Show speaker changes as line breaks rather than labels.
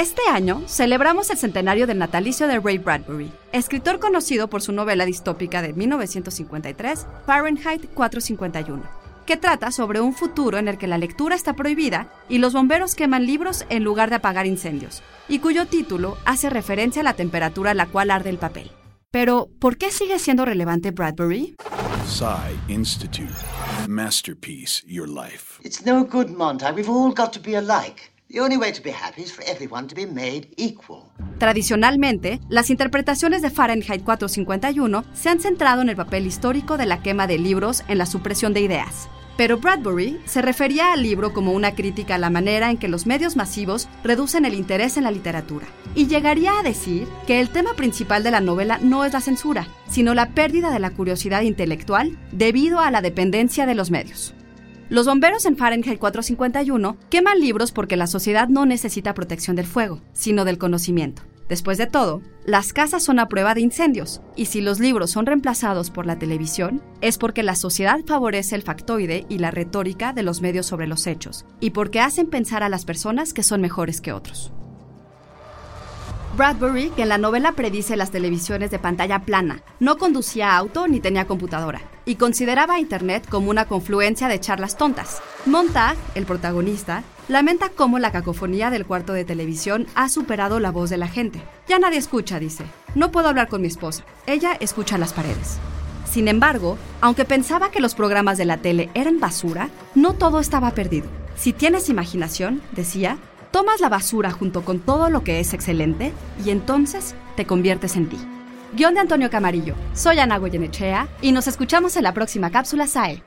Este año celebramos el centenario del natalicio de Ray Bradbury, escritor conocido por su novela distópica de 1953, Fahrenheit 451, que trata sobre un futuro en el que la lectura está prohibida y los bomberos queman libros en lugar de apagar incendios, y cuyo título hace referencia a la temperatura a la cual arde el papel. Pero, ¿por qué sigue siendo relevante Bradbury?
Psy Institute. Masterpiece, your life.
It's no good, Montag. We've all got to be alike.
Tradicionalmente, las interpretaciones de Fahrenheit 451 se han centrado en el papel histórico de la quema de libros en la supresión de ideas. Pero Bradbury se refería al libro como una crítica a la manera en que los medios masivos reducen el interés en la literatura. Y llegaría a decir que el tema principal de la novela no es la censura, sino la pérdida de la curiosidad intelectual debido a la dependencia de los medios. Los bomberos en Fahrenheit 451 queman libros porque la sociedad no necesita protección del fuego, sino del conocimiento. Después de todo, las casas son a prueba de incendios, y si los libros son reemplazados por la televisión, es porque la sociedad favorece el factoide y la retórica de los medios sobre los hechos, y porque hacen pensar a las personas que son mejores que otros. Bradbury, que en la novela predice las televisiones de pantalla plana, no conducía auto ni tenía computadora, y consideraba a Internet como una confluencia de charlas tontas. Montag, el protagonista, lamenta cómo la cacofonía del cuarto de televisión ha superado la voz de la gente. Ya nadie escucha, dice. No puedo hablar con mi esposa. Ella escucha las paredes. Sin embargo, aunque pensaba que los programas de la tele eran basura, no todo estaba perdido. Si tienes imaginación, decía, tomas la basura junto con todo lo que es excelente y entonces te conviertes en ti. Guión de Antonio Camarillo. Soy Ana Goyenechea y nos escuchamos en la próxima cápsula SAE.